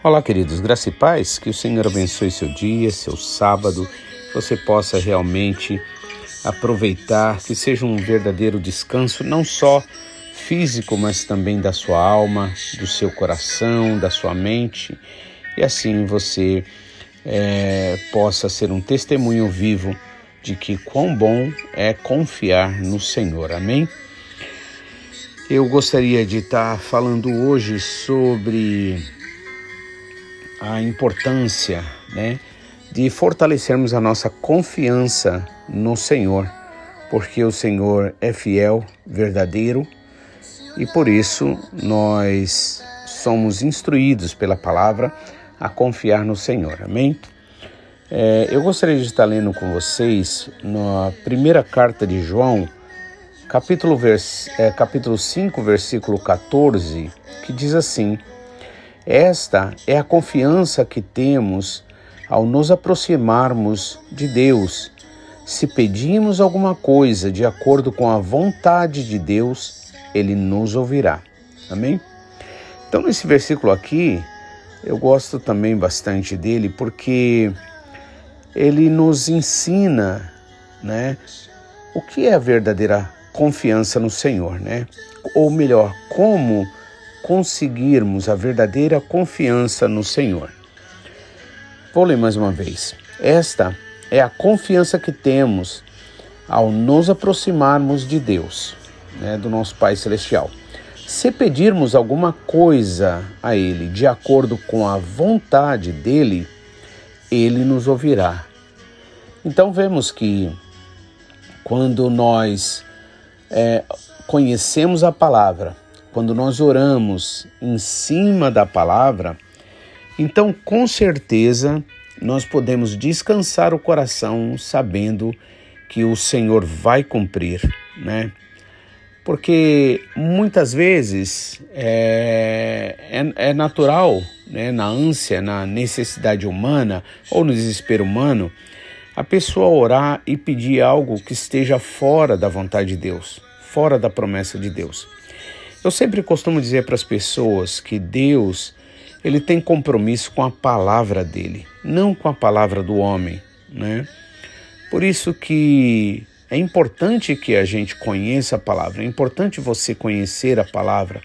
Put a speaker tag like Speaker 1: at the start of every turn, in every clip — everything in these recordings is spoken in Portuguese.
Speaker 1: Olá, queridos, graça e paz, que o Senhor abençoe seu dia, seu sábado, que você possa realmente aproveitar, que seja um verdadeiro descanso, não só físico, mas também da sua alma, do seu coração, da sua mente, e assim você é, possa ser um testemunho vivo de que quão bom é confiar no Senhor. Amém? Eu gostaria de estar falando hoje sobre a importância né, de fortalecermos a nossa confiança no Senhor, porque o Senhor é fiel, verdadeiro e por isso nós somos instruídos pela palavra a confiar no Senhor. Amém? É, eu gostaria de estar lendo com vocês na primeira carta de João, capítulo, vers, é, capítulo 5, versículo 14, que diz assim: esta é a confiança que temos ao nos aproximarmos de Deus. Se pedimos alguma coisa de acordo com a vontade de Deus, Ele nos ouvirá. Amém? Então, nesse versículo aqui, eu gosto também bastante dele porque ele nos ensina, né, o que é a verdadeira confiança no Senhor, né? Ou melhor, como conseguirmos a verdadeira confiança no Senhor. Vou ler mais uma vez. Esta é a confiança que temos ao nos aproximarmos de Deus, né, do nosso Pai Celestial. Se pedirmos alguma coisa a Ele de acordo com a vontade dele, Ele nos ouvirá. Então vemos que quando nós é, conhecemos a palavra, quando nós oramos em cima da palavra, então com certeza nós podemos descansar o coração sabendo que o Senhor vai cumprir, né? Porque muitas vezes é, é, é natural, né, na ânsia, na necessidade humana ou no desespero humano, a pessoa orar e pedir algo que esteja fora da vontade de Deus, fora da promessa de Deus. Eu sempre costumo dizer para as pessoas que Deus ele tem compromisso com a palavra dele, não com a palavra do homem, né? Por isso que é importante que a gente conheça a palavra, é importante você conhecer a palavra,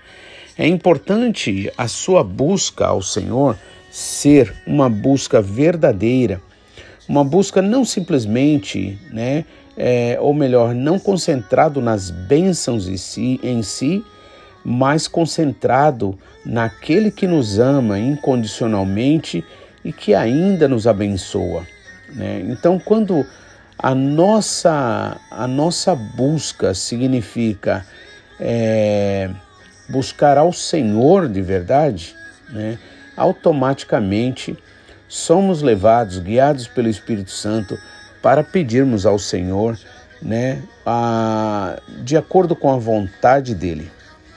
Speaker 1: é importante a sua busca ao Senhor ser uma busca verdadeira, uma busca não simplesmente, né, é, ou melhor, não concentrado nas bênçãos em si, em si mais concentrado naquele que nos ama incondicionalmente e que ainda nos abençoa. Né? Então, quando a nossa, a nossa busca significa é, buscar ao Senhor de verdade, né? automaticamente somos levados, guiados pelo Espírito Santo, para pedirmos ao Senhor né, a, de acordo com a vontade dele.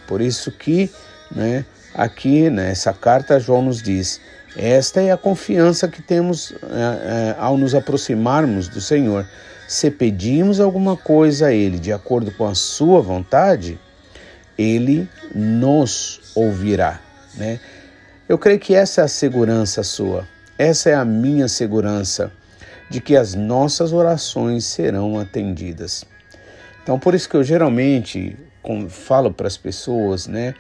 Speaker 1: Por isso que, né, aqui nessa carta, João nos diz: esta é a confiança que temos é, é, ao nos aproximarmos do Senhor. Se pedimos alguma coisa a Ele de acordo com a Sua vontade, Ele nos ouvirá. Né? Eu creio que essa é a segurança sua, essa é a minha segurança de que as nossas orações serão atendidas. Então, por isso que eu geralmente falo para as pessoas, né?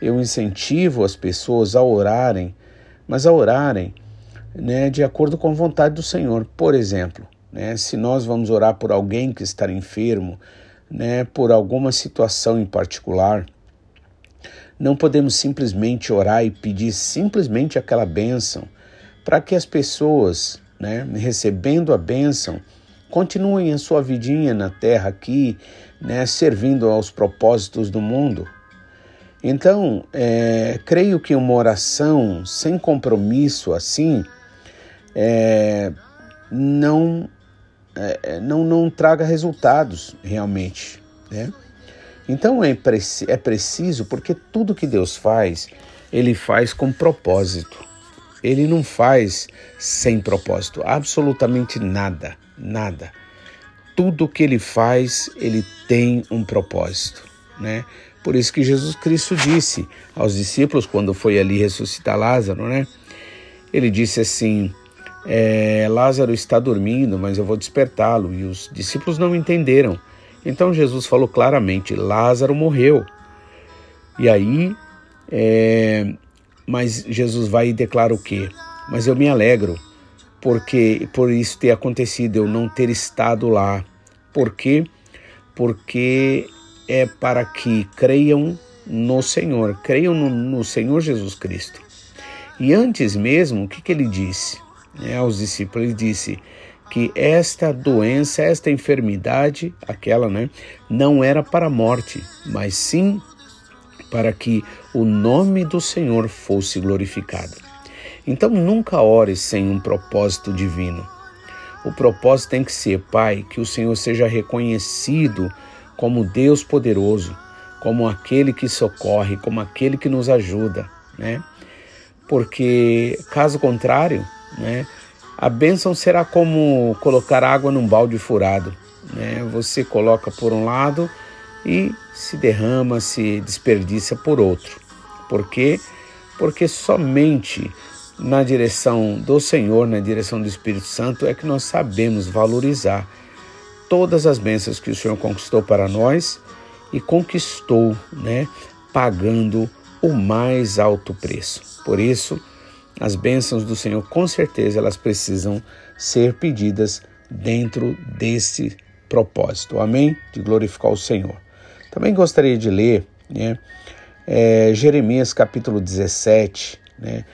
Speaker 1: Eu incentivo as pessoas a orarem, mas a orarem, né, de acordo com a vontade do Senhor. Por exemplo, né, se nós vamos orar por alguém que está enfermo, né, por alguma situação em particular, não podemos simplesmente orar e pedir simplesmente aquela bênção para que as pessoas, né, recebendo a bênção, continuem a sua vidinha na terra aqui, né, servindo aos propósitos do mundo. Então, é, creio que uma oração sem compromisso assim é, não, é, não, não traga resultados realmente. Né? Então é, é preciso, porque tudo que Deus faz, Ele faz com propósito. Ele não faz sem propósito, absolutamente nada, nada. Tudo que ele faz, ele tem um propósito, né? Por isso que Jesus Cristo disse aos discípulos quando foi ali ressuscitar Lázaro, né? ele disse assim: é, Lázaro está dormindo, mas eu vou despertá-lo. E os discípulos não entenderam. Então Jesus falou claramente: Lázaro morreu. E aí, é, mas Jesus vai e declara o quê? Mas eu me alegro porque por isso ter acontecido, eu não ter estado lá. Por quê? Porque é para que creiam no Senhor, creiam no, no Senhor Jesus Cristo. E antes mesmo, o que, que ele disse né, aos discípulos? Ele disse que esta doença, esta enfermidade, aquela, né, não era para a morte, mas sim para que o nome do Senhor fosse glorificado. Então nunca ore sem um propósito divino. O propósito tem que ser, Pai, que o Senhor seja reconhecido como Deus poderoso, como aquele que socorre, como aquele que nos ajuda, né? Porque caso contrário, né, a bênção será como colocar água num balde furado, né? Você coloca por um lado e se derrama, se desperdiça por outro. Por quê? Porque somente na direção do Senhor, na direção do Espírito Santo, é que nós sabemos valorizar todas as bênçãos que o Senhor conquistou para nós e conquistou, né, pagando o mais alto preço. Por isso, as bênçãos do Senhor, com certeza, elas precisam ser pedidas dentro desse propósito. Amém? De glorificar o Senhor. Também gostaria de ler né, é, Jeremias capítulo 17. Né,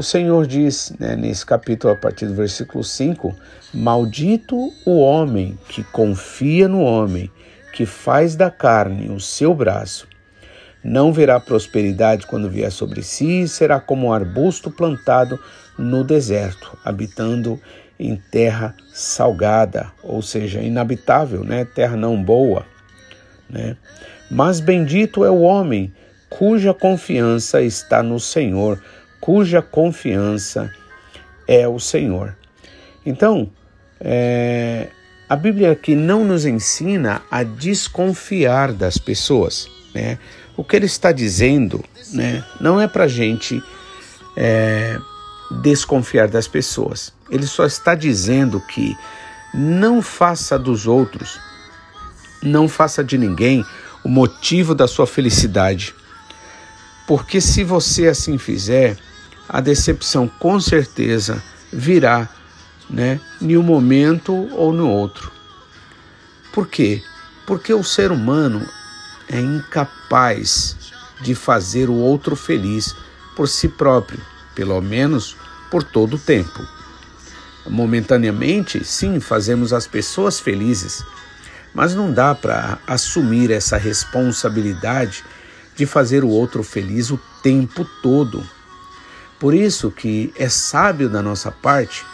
Speaker 1: o Senhor diz né, nesse capítulo, a partir do versículo 5: Maldito o homem que confia no homem, que faz da carne o seu braço. Não verá prosperidade quando vier sobre si, será como um arbusto plantado no deserto, habitando em terra salgada, ou seja, inabitável, né? terra não boa. Né? Mas bendito é o homem cuja confiança está no Senhor, cuja confiança é o Senhor. Então, é, a Bíblia aqui não nos ensina a desconfiar das pessoas. Né? O que ele está dizendo né, não é para a gente é, desconfiar das pessoas. Ele só está dizendo que não faça dos outros não faça de ninguém o motivo da sua felicidade. Porque se você assim fizer, a decepção com certeza virá, né, em um momento ou no outro. Por quê? Porque o ser humano é incapaz de fazer o outro feliz por si próprio, pelo menos por todo o tempo. Momentaneamente, sim, fazemos as pessoas felizes, mas não dá para assumir essa responsabilidade de fazer o outro feliz o tempo todo. Por isso que é sábio da nossa parte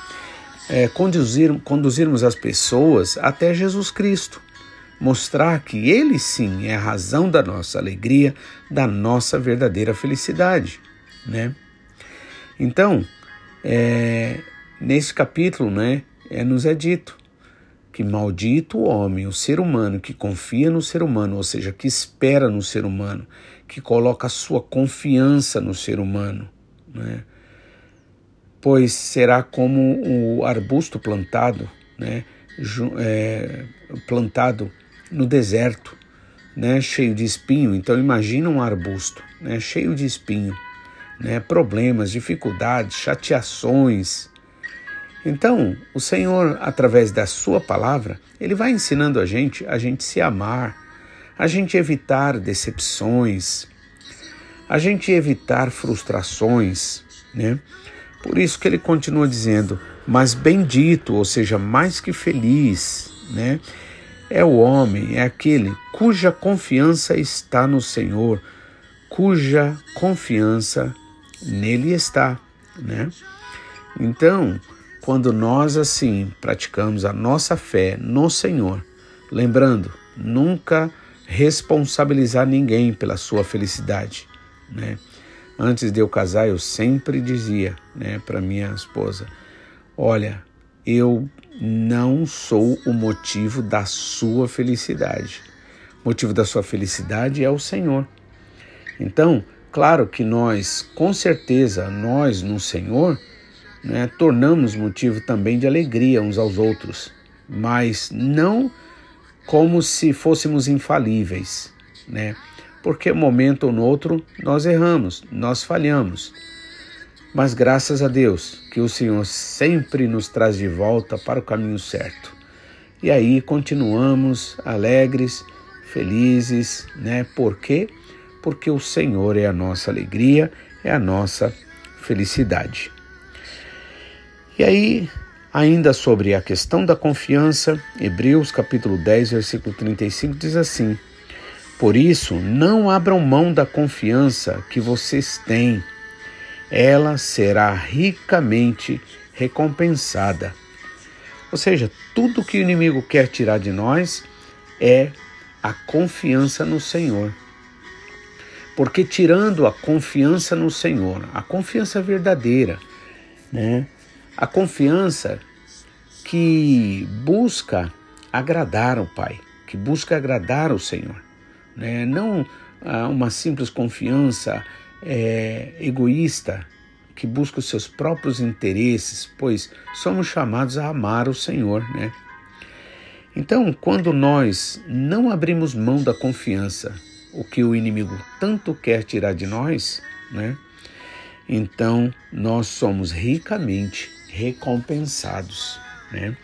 Speaker 1: é, conduzir, conduzirmos as pessoas até Jesus Cristo, mostrar que Ele sim é a razão da nossa alegria, da nossa verdadeira felicidade, né? Então, é, nesse capítulo, né, é, nos é dito que maldito o homem, o ser humano que confia no ser humano, ou seja, que espera no ser humano, que coloca a sua confiança no ser humano, né? pois será como o arbusto plantado, né? É, plantado no deserto, né? cheio de espinho. Então imagina um arbusto, né? cheio de espinho, né? problemas, dificuldades, chateações, então, o Senhor, através da Sua palavra, Ele vai ensinando a gente a gente se amar, a gente evitar decepções, a gente evitar frustrações, né? Por isso que ele continua dizendo: Mas bendito, ou seja, mais que feliz, né? É o homem, é aquele cuja confiança está no Senhor, cuja confiança nele está, né? Então, quando nós assim praticamos a nossa fé no Senhor, lembrando, nunca responsabilizar ninguém pela sua felicidade, né? Antes de eu casar, eu sempre dizia, né, para minha esposa: "Olha, eu não sou o motivo da sua felicidade. O motivo da sua felicidade é o Senhor. Então, claro que nós, com certeza, nós no Senhor, né, tornamos motivo também de alegria uns aos outros, mas não como se fôssemos infalíveis, né? Porque um momento ou no outro nós erramos, nós falhamos. Mas graças a Deus que o Senhor sempre nos traz de volta para o caminho certo. E aí continuamos alegres, felizes, né? Por quê? Porque o Senhor é a nossa alegria, é a nossa felicidade. E aí, ainda sobre a questão da confiança, Hebreus capítulo 10, versículo 35 diz assim: Por isso, não abram mão da confiança que vocês têm. Ela será ricamente recompensada. Ou seja, tudo que o inimigo quer tirar de nós é a confiança no Senhor. Porque tirando a confiança no Senhor, a confiança verdadeira, né? A confiança que busca agradar ao Pai, que busca agradar ao Senhor. Né? Não ah, uma simples confiança é, egoísta que busca os seus próprios interesses, pois somos chamados a amar o Senhor, né? Então, quando nós não abrimos mão da confiança, o que o inimigo tanto quer tirar de nós, né? Então, nós somos ricamente recompensados. Né?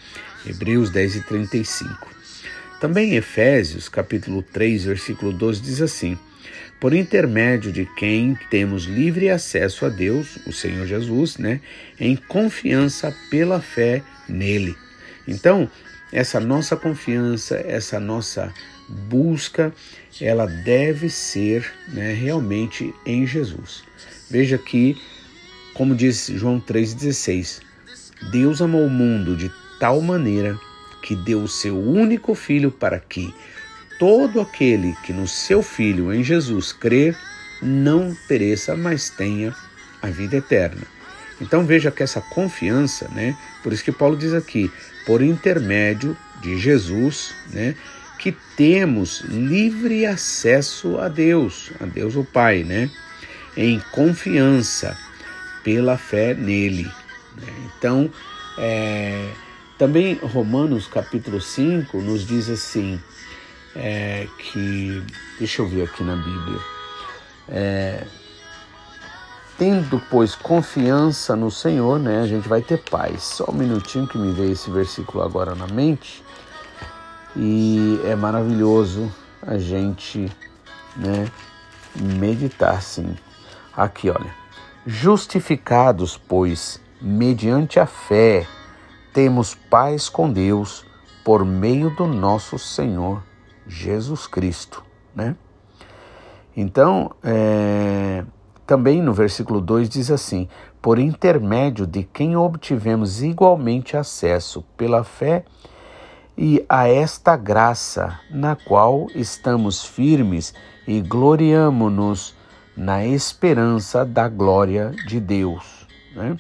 Speaker 1: Hebreus 10 e 35. Também Efésios, capítulo 3, versículo 12, diz assim: Por intermédio de quem temos livre acesso a Deus, o Senhor Jesus, né, em confiança pela fé nele. Então, essa nossa confiança, essa nossa busca, ela deve ser né, realmente em Jesus. Veja que, como diz João 3,16, Deus amou o mundo de tal maneira que deu o seu único filho para que todo aquele que no seu filho em Jesus crer não pereça, mas tenha a vida eterna. Então veja que essa confiança, né? Por isso que Paulo diz aqui, por intermédio de Jesus, né? Que temos livre acesso a Deus, a Deus o Pai, né? Em confiança pela fé nele. Né? Então, é, também Romanos capítulo 5 nos diz assim, é, que, deixa eu ver aqui na Bíblia, é, tendo, pois, confiança no Senhor, né, a gente vai ter paz. Só um minutinho que me veio esse versículo agora na mente, e é maravilhoso a gente, né, meditar, sim. Aqui, olha, justificados, pois, mediante a fé, temos paz com Deus por meio do nosso Senhor Jesus Cristo, né? Então, é, também no versículo 2 diz assim: Por intermédio de quem obtivemos igualmente acesso pela fé e a esta graça, na qual estamos firmes e gloriamo-nos na esperança da glória de Deus. Né?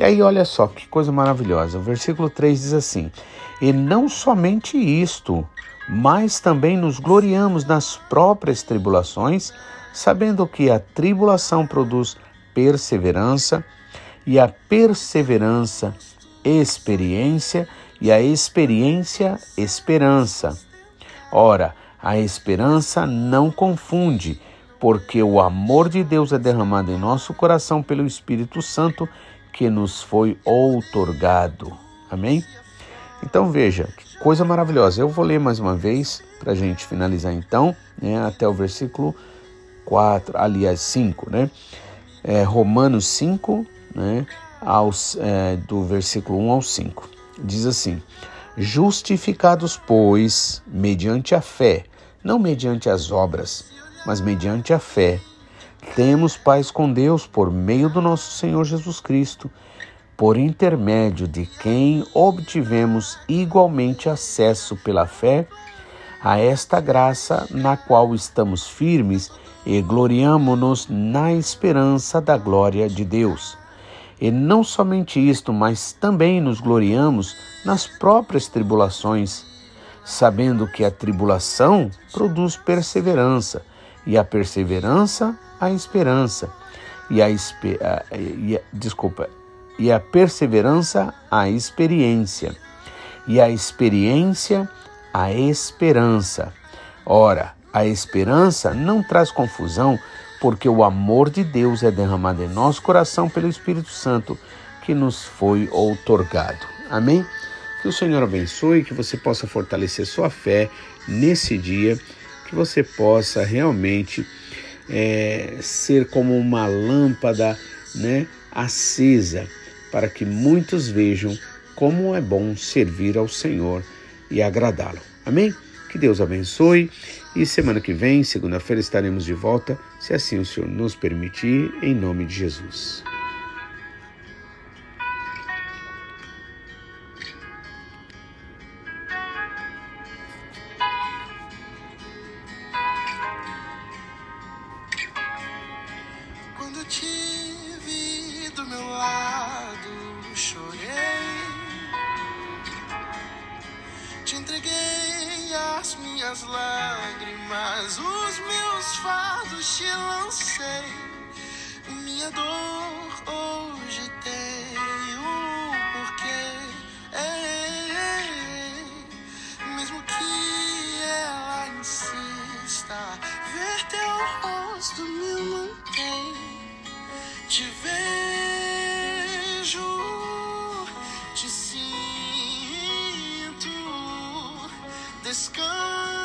Speaker 1: E aí, olha só que coisa maravilhosa. O versículo 3 diz assim: E não somente isto, mas também nos gloriamos nas próprias tribulações, sabendo que a tribulação produz perseverança, e a perseverança, experiência, e a experiência, esperança. Ora, a esperança não confunde, porque o amor de Deus é derramado em nosso coração pelo Espírito Santo que nos foi outorgado. Amém? Então veja, que coisa maravilhosa. Eu vou ler mais uma vez para a gente finalizar então, né, até o versículo 4, aliás 5, né? É, Romanos 5, né, aos, é, do versículo 1 ao 5. Diz assim: Justificados, pois, mediante a fé, não mediante as obras, mas mediante a fé, temos paz com Deus por meio do nosso Senhor Jesus Cristo, por intermédio de quem obtivemos igualmente acesso pela fé a esta graça na qual estamos firmes e gloriamo-nos na esperança da glória de Deus. E não somente isto, mas também nos gloriamos nas próprias tribulações, sabendo que a tribulação produz perseverança, e a perseverança, a esperança, e a, e desculpa, e a perseverança, a experiência, e a experiência, a esperança. Ora, a esperança não traz confusão, porque o amor de Deus é derramado em nosso coração pelo Espírito Santo que nos foi outorgado. Amém? Que o Senhor abençoe, que você possa fortalecer sua fé nesse dia, que você possa realmente é, ser como uma lâmpada né, acesa para que muitos vejam como é bom servir ao Senhor e agradá-lo. Amém? Que Deus abençoe e semana que vem, segunda-feira, estaremos de volta, se assim o Senhor nos permitir, em nome de Jesus.
Speaker 2: Minhas lágrimas, os meus fados te lancei. Minha dor Go.